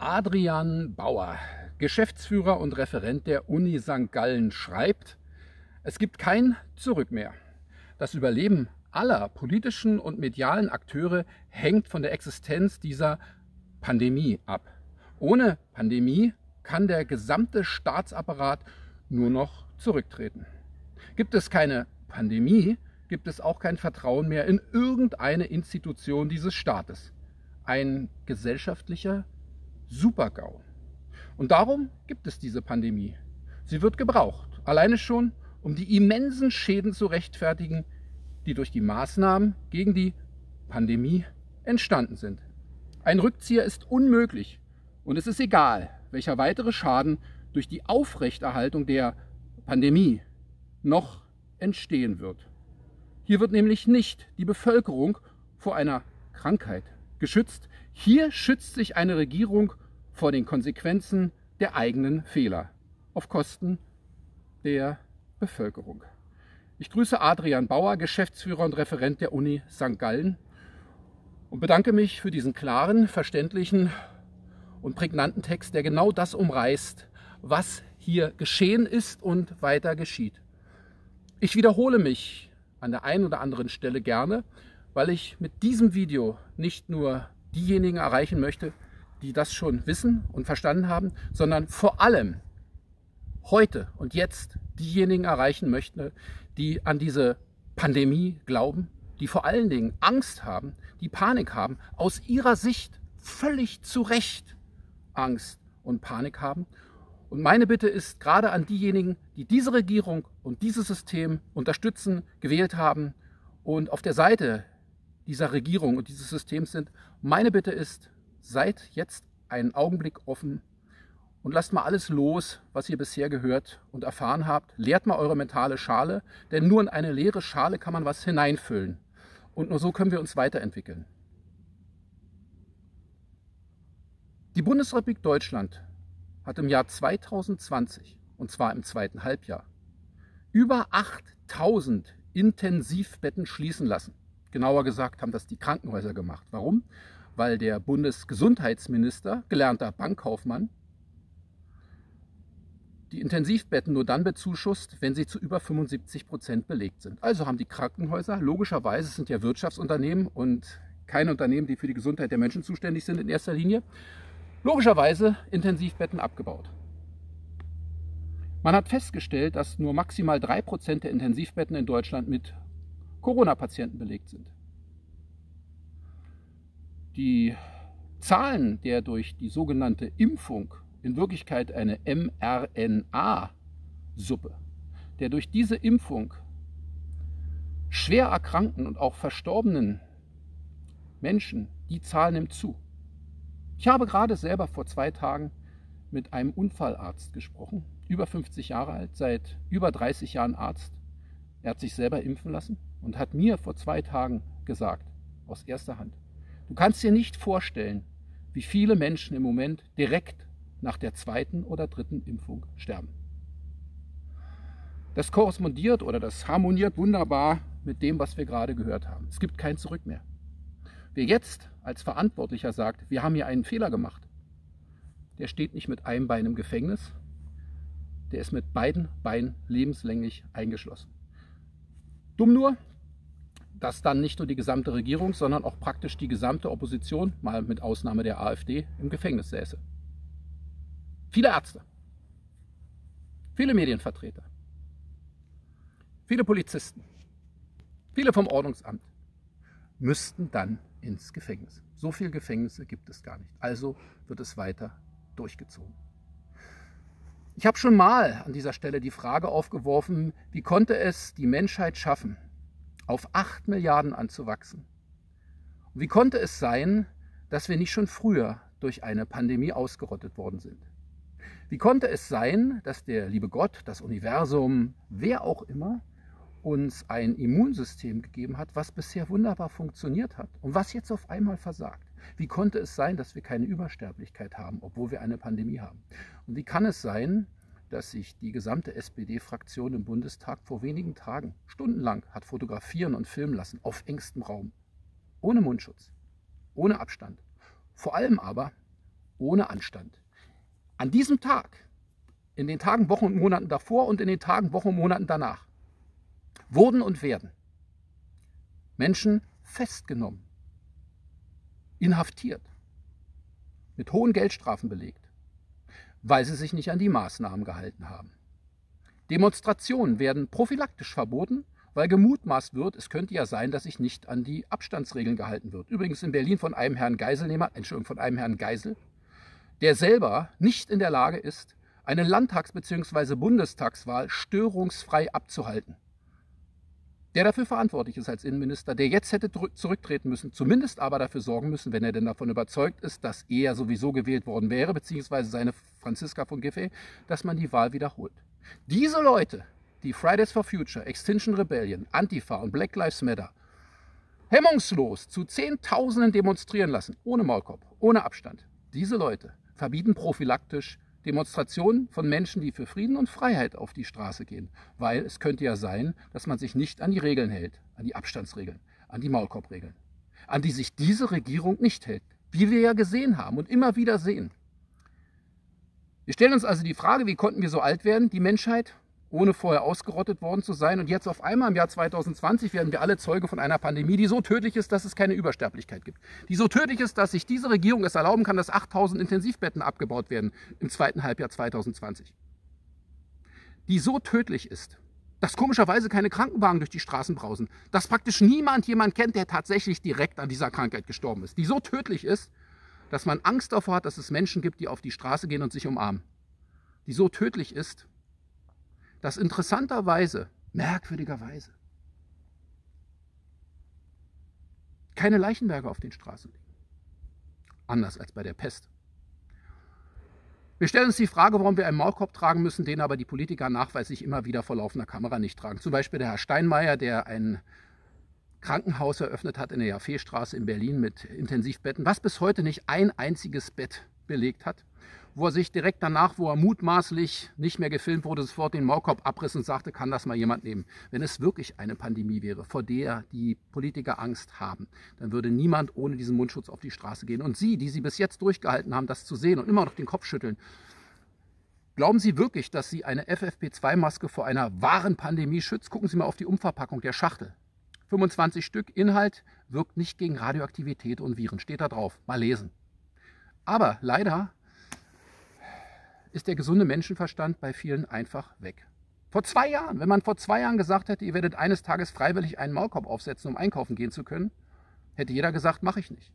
Adrian Bauer, Geschäftsführer und Referent der Uni St. Gallen, schreibt, es gibt kein Zurück mehr. Das Überleben aller politischen und medialen Akteure hängt von der Existenz dieser Pandemie ab. Ohne Pandemie kann der gesamte Staatsapparat nur noch zurücktreten. Gibt es keine Pandemie, gibt es auch kein Vertrauen mehr in irgendeine Institution dieses Staates. Ein gesellschaftlicher Supergau. Und darum gibt es diese Pandemie. Sie wird gebraucht, alleine schon, um die immensen Schäden zu rechtfertigen, die durch die Maßnahmen gegen die Pandemie entstanden sind. Ein Rückzieher ist unmöglich und es ist egal, welcher weitere Schaden durch die Aufrechterhaltung der Pandemie noch entstehen wird. Hier wird nämlich nicht die Bevölkerung vor einer Krankheit geschützt. Hier schützt sich eine Regierung vor den Konsequenzen der eigenen Fehler auf Kosten der Bevölkerung. Ich grüße Adrian Bauer, Geschäftsführer und Referent der Uni St. Gallen und bedanke mich für diesen klaren, verständlichen und prägnanten Text, der genau das umreißt, was hier geschehen ist und weiter geschieht. Ich wiederhole mich an der einen oder anderen Stelle gerne, weil ich mit diesem Video nicht nur diejenigen erreichen möchte, die das schon wissen und verstanden haben, sondern vor allem heute und jetzt diejenigen erreichen möchte, die an diese Pandemie glauben, die vor allen Dingen Angst haben, die Panik haben, aus ihrer Sicht völlig zu Recht Angst und Panik haben. Und meine Bitte ist gerade an diejenigen, die diese Regierung und dieses System unterstützen, gewählt haben und auf der Seite dieser Regierung und dieses Systems sind. Meine Bitte ist, seid jetzt einen Augenblick offen und lasst mal alles los, was ihr bisher gehört und erfahren habt. Leert mal eure mentale Schale, denn nur in eine leere Schale kann man was hineinfüllen. Und nur so können wir uns weiterentwickeln. Die Bundesrepublik Deutschland hat im Jahr 2020, und zwar im zweiten Halbjahr, über 8000 Intensivbetten schließen lassen. Genauer gesagt haben das die Krankenhäuser gemacht. Warum? Weil der Bundesgesundheitsminister, gelernter Bankkaufmann, die Intensivbetten nur dann bezuschusst, wenn sie zu über 75 Prozent belegt sind. Also haben die Krankenhäuser, logischerweise sind ja Wirtschaftsunternehmen und keine Unternehmen, die für die Gesundheit der Menschen zuständig sind in erster Linie, logischerweise Intensivbetten abgebaut. Man hat festgestellt, dass nur maximal 3% der Intensivbetten in Deutschland mit Corona-Patienten belegt sind. Die Zahlen der durch die sogenannte Impfung in Wirklichkeit eine mRNA-Suppe, der durch diese Impfung schwer erkrankten und auch verstorbenen Menschen, die Zahl nimmt zu. Ich habe gerade selber vor zwei Tagen mit einem Unfallarzt gesprochen, über 50 Jahre alt, seit über 30 Jahren Arzt. Er hat sich selber impfen lassen und hat mir vor zwei Tagen gesagt, aus erster Hand, du kannst dir nicht vorstellen, wie viele Menschen im Moment direkt nach der zweiten oder dritten Impfung sterben. Das korrespondiert oder das harmoniert wunderbar mit dem, was wir gerade gehört haben. Es gibt kein Zurück mehr. Wer jetzt als Verantwortlicher sagt, wir haben hier einen Fehler gemacht, der steht nicht mit einem Bein im Gefängnis, der ist mit beiden Beinen lebenslänglich eingeschlossen. Dumm nur, dass dann nicht nur die gesamte Regierung, sondern auch praktisch die gesamte Opposition, mal mit Ausnahme der AfD, im Gefängnis säße. Viele Ärzte, viele Medienvertreter, viele Polizisten, viele vom Ordnungsamt müssten dann ins Gefängnis. So viele Gefängnisse gibt es gar nicht. Also wird es weiter durchgezogen. Ich habe schon mal an dieser Stelle die Frage aufgeworfen, wie konnte es die Menschheit schaffen, auf 8 Milliarden anzuwachsen? Und wie konnte es sein, dass wir nicht schon früher durch eine Pandemie ausgerottet worden sind? Wie konnte es sein, dass der liebe Gott, das Universum, wer auch immer, uns ein Immunsystem gegeben hat, was bisher wunderbar funktioniert hat und was jetzt auf einmal versagt? Wie konnte es sein, dass wir keine Übersterblichkeit haben, obwohl wir eine Pandemie haben? Und wie kann es sein, dass sich die gesamte SPD-Fraktion im Bundestag vor wenigen Tagen stundenlang hat fotografieren und filmen lassen, auf engstem Raum, ohne Mundschutz, ohne Abstand, vor allem aber ohne Anstand. An diesem Tag, in den Tagen, Wochen und Monaten davor und in den Tagen, Wochen und Monaten danach, wurden und werden Menschen festgenommen, inhaftiert, mit hohen Geldstrafen belegt, weil sie sich nicht an die Maßnahmen gehalten haben. Demonstrationen werden prophylaktisch verboten, weil gemutmaßt wird, es könnte ja sein, dass sich nicht an die Abstandsregeln gehalten wird. Übrigens in Berlin von einem Herrn Geiselnehmer, Entschuldigung, von einem Herrn Geisel, der selber nicht in der Lage ist, eine Landtags- bzw. Bundestagswahl störungsfrei abzuhalten. Der dafür verantwortlich ist als Innenminister, der jetzt hätte zurücktreten müssen, zumindest aber dafür sorgen müssen, wenn er denn davon überzeugt ist, dass er sowieso gewählt worden wäre, beziehungsweise seine Franziska von Giffey, dass man die Wahl wiederholt. Diese Leute, die Fridays for Future, Extinction Rebellion, Antifa und Black Lives Matter hemmungslos zu Zehntausenden demonstrieren lassen, ohne Maulkorb, ohne Abstand, diese Leute verbieten prophylaktisch Demonstrationen von Menschen, die für Frieden und Freiheit auf die Straße gehen. Weil es könnte ja sein, dass man sich nicht an die Regeln hält, an die Abstandsregeln, an die Maulkorbregeln, an die sich diese Regierung nicht hält, wie wir ja gesehen haben und immer wieder sehen. Wir stellen uns also die Frage, wie konnten wir so alt werden, die Menschheit, ohne vorher ausgerottet worden zu sein. Und jetzt auf einmal im Jahr 2020 werden wir alle Zeuge von einer Pandemie, die so tödlich ist, dass es keine Übersterblichkeit gibt. Die so tödlich ist, dass sich diese Regierung es erlauben kann, dass 8000 Intensivbetten abgebaut werden im zweiten Halbjahr 2020. Die so tödlich ist, dass komischerweise keine Krankenwagen durch die Straßen brausen. Dass praktisch niemand jemand kennt, der tatsächlich direkt an dieser Krankheit gestorben ist. Die so tödlich ist, dass man Angst davor hat, dass es Menschen gibt, die auf die Straße gehen und sich umarmen. Die so tödlich ist, dass interessanterweise, merkwürdigerweise, keine Leichenberge auf den Straßen liegen. Anders als bei der Pest. Wir stellen uns die Frage, warum wir einen Maulkorb tragen müssen, den aber die Politiker nachweislich immer wieder vor laufender Kamera nicht tragen. Zum Beispiel der Herr Steinmeier, der ein Krankenhaus eröffnet hat in der Jaffeestraße in Berlin mit Intensivbetten, was bis heute nicht ein einziges Bett belegt hat, wo er sich direkt danach, wo er mutmaßlich nicht mehr gefilmt wurde, sofort den Maulkorb abriss und sagte, kann das mal jemand nehmen. Wenn es wirklich eine Pandemie wäre, vor der die Politiker Angst haben, dann würde niemand ohne diesen Mundschutz auf die Straße gehen. Und Sie, die Sie bis jetzt durchgehalten haben, das zu sehen und immer noch den Kopf schütteln, Glauben Sie wirklich, dass Sie eine FFP2-Maske vor einer wahren Pandemie schützt? Gucken Sie mal auf die Umverpackung der Schachtel. 25 Stück Inhalt wirkt nicht gegen Radioaktivität und Viren. Steht da drauf. Mal lesen. Aber leider ist der gesunde Menschenverstand bei vielen einfach weg. Vor zwei Jahren, wenn man vor zwei Jahren gesagt hätte, ihr werdet eines Tages freiwillig einen Maulkorb aufsetzen, um einkaufen gehen zu können, hätte jeder gesagt, mache ich nicht.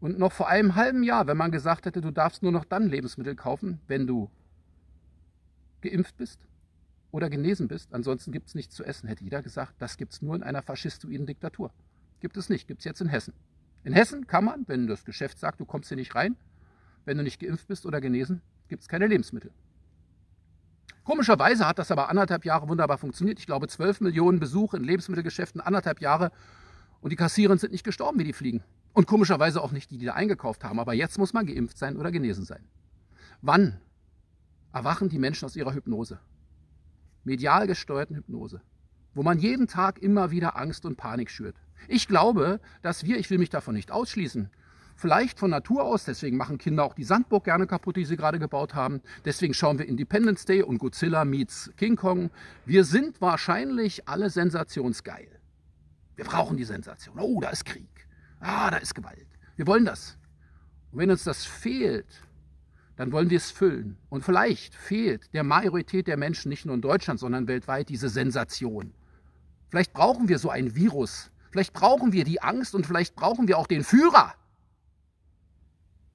Und noch vor einem halben Jahr, wenn man gesagt hätte, du darfst nur noch dann Lebensmittel kaufen, wenn du geimpft bist oder genesen bist, ansonsten gibt es nichts zu essen, hätte jeder gesagt, das gibt es nur in einer faschistoiden Diktatur. Gibt es nicht, gibt es jetzt in Hessen. In Hessen kann man, wenn das Geschäft sagt, du kommst hier nicht rein, wenn du nicht geimpft bist oder genesen, gibt es keine Lebensmittel. Komischerweise hat das aber anderthalb Jahre wunderbar funktioniert. Ich glaube, 12 Millionen Besuche in Lebensmittelgeschäften, anderthalb Jahre. Und die Kassierer sind nicht gestorben, wie die fliegen. Und komischerweise auch nicht die, die da eingekauft haben. Aber jetzt muss man geimpft sein oder genesen sein. Wann erwachen die Menschen aus ihrer Hypnose? Medial gesteuerten Hypnose. Wo man jeden Tag immer wieder Angst und Panik schürt. Ich glaube, dass wir, ich will mich davon nicht ausschließen, vielleicht von Natur aus, deswegen machen Kinder auch die Sandburg gerne kaputt, die sie gerade gebaut haben. Deswegen schauen wir Independence Day und Godzilla meets King Kong. Wir sind wahrscheinlich alle sensationsgeil. Wir brauchen die Sensation. Oh, da ist Krieg. Ah, da ist Gewalt. Wir wollen das. Und wenn uns das fehlt, dann wollen wir es füllen. Und vielleicht fehlt der Majorität der Menschen nicht nur in Deutschland, sondern weltweit diese Sensation. Vielleicht brauchen wir so ein Virus. Vielleicht brauchen wir die Angst und vielleicht brauchen wir auch den Führer.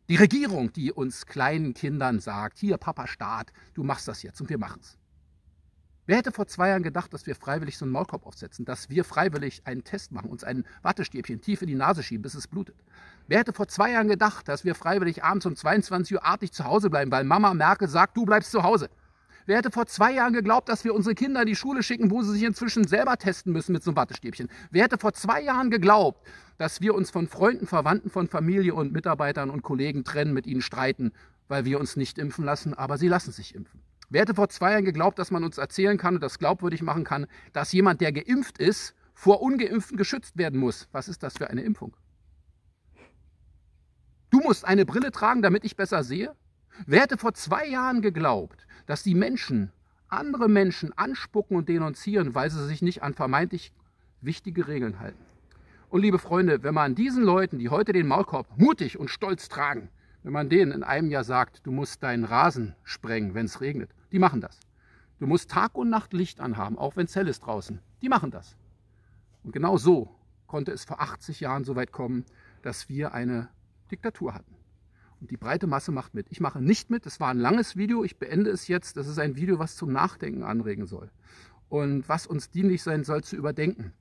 Die Regierung, die uns kleinen Kindern sagt, hier Papa Staat, du machst das jetzt und wir machen es. Wer hätte vor zwei Jahren gedacht, dass wir freiwillig so einen Maulkorb aufsetzen, dass wir freiwillig einen Test machen, uns ein Wattestäbchen tief in die Nase schieben, bis es blutet? Wer hätte vor zwei Jahren gedacht, dass wir freiwillig abends um 22 Uhr artig zu Hause bleiben, weil Mama Merkel sagt, du bleibst zu Hause? Wer hätte vor zwei Jahren geglaubt, dass wir unsere Kinder in die Schule schicken, wo sie sich inzwischen selber testen müssen mit so einem Wattestäbchen? Wer hätte vor zwei Jahren geglaubt, dass wir uns von Freunden, Verwandten, von Familie und Mitarbeitern und Kollegen trennen, mit ihnen streiten, weil wir uns nicht impfen lassen, aber sie lassen sich impfen? Wer hätte vor zwei Jahren geglaubt, dass man uns erzählen kann und das glaubwürdig machen kann, dass jemand, der geimpft ist, vor Ungeimpften geschützt werden muss? Was ist das für eine Impfung? Du musst eine Brille tragen, damit ich besser sehe? Wer hätte vor zwei Jahren geglaubt, dass die Menschen andere Menschen anspucken und denunzieren, weil sie sich nicht an vermeintlich wichtige Regeln halten? Und liebe Freunde, wenn man diesen Leuten, die heute den Maulkorb mutig und stolz tragen, wenn man denen in einem Jahr sagt, du musst deinen Rasen sprengen, wenn es regnet, die machen das. Du musst Tag und Nacht Licht anhaben, auch wenn es hell ist draußen. Die machen das. Und genau so konnte es vor 80 Jahren so weit kommen, dass wir eine Diktatur hatten. Und die breite Masse macht mit. Ich mache nicht mit. Es war ein langes Video. Ich beende es jetzt. Das ist ein Video, was zum Nachdenken anregen soll. Und was uns dienlich sein soll, zu überdenken.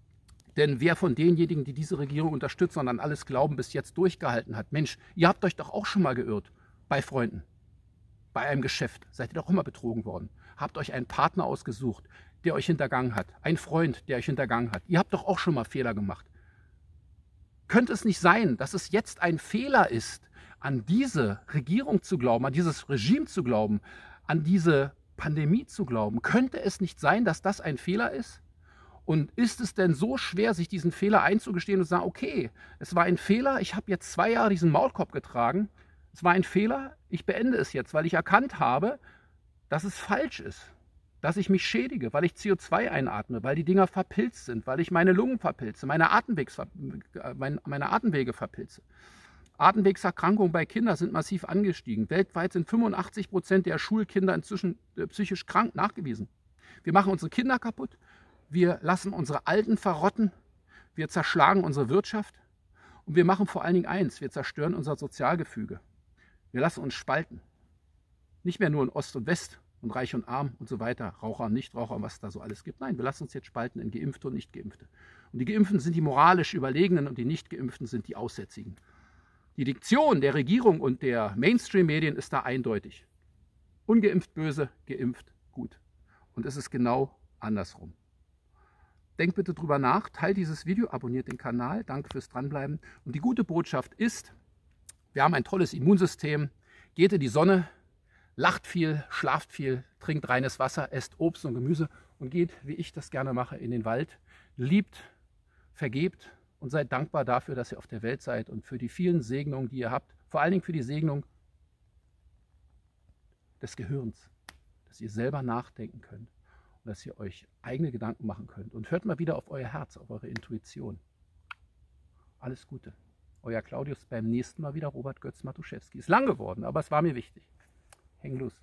Denn wer von denjenigen, die diese Regierung unterstützen und an alles glauben, bis jetzt durchgehalten hat, Mensch, ihr habt euch doch auch schon mal geirrt bei Freunden, bei einem Geschäft. Seid ihr doch immer betrogen worden. Habt euch einen Partner ausgesucht, der euch hintergangen hat. Ein Freund, der euch hintergangen hat. Ihr habt doch auch schon mal Fehler gemacht. Könnte es nicht sein, dass es jetzt ein Fehler ist, an diese Regierung zu glauben, an dieses Regime zu glauben, an diese Pandemie zu glauben? Könnte es nicht sein, dass das ein Fehler ist? Und ist es denn so schwer, sich diesen Fehler einzugestehen und zu sagen, okay, es war ein Fehler, ich habe jetzt zwei Jahre diesen Maulkorb getragen, es war ein Fehler, ich beende es jetzt, weil ich erkannt habe, dass es falsch ist, dass ich mich schädige, weil ich CO2 einatme, weil die Dinger verpilzt sind, weil ich meine Lungen verpilze, meine, Atemwegs, meine Atemwege verpilze. Atemwegserkrankungen bei Kindern sind massiv angestiegen. Weltweit sind 85 Prozent der Schulkinder inzwischen äh, psychisch krank nachgewiesen. Wir machen unsere Kinder kaputt, wir lassen unsere Alten verrotten, wir zerschlagen unsere Wirtschaft und wir machen vor allen Dingen eins, wir zerstören unser Sozialgefüge. Wir lassen uns spalten. Nicht mehr nur in Ost und West und Reich und Arm und so weiter, Raucher und Nichtraucher und was da so alles gibt. Nein, wir lassen uns jetzt spalten in Geimpfte und Nichtgeimpfte. Und die Geimpften sind die moralisch Überlegenen und die Nichtgeimpften sind die Aussätzigen. Die Diktion der Regierung und der Mainstream-Medien ist da eindeutig. Ungeimpft böse, geimpft gut. Und es ist genau andersrum. Denkt bitte drüber nach, teilt dieses Video, abonniert den Kanal. Danke fürs Dranbleiben. Und die gute Botschaft ist, wir haben ein tolles Immunsystem. Geht in die Sonne, lacht viel, schlaft viel, trinkt reines Wasser, esst Obst und Gemüse und geht, wie ich das gerne mache, in den Wald. Liebt, vergebt und seid dankbar dafür, dass ihr auf der Welt seid und für die vielen Segnungen, die ihr habt. Vor allen Dingen für die Segnung des Gehirns, dass ihr selber nachdenken könnt dass ihr euch eigene Gedanken machen könnt. Und hört mal wieder auf euer Herz, auf eure Intuition. Alles Gute. Euer Claudius beim nächsten Mal wieder Robert Götz Matuszewski. Ist lang geworden, aber es war mir wichtig. Häng los.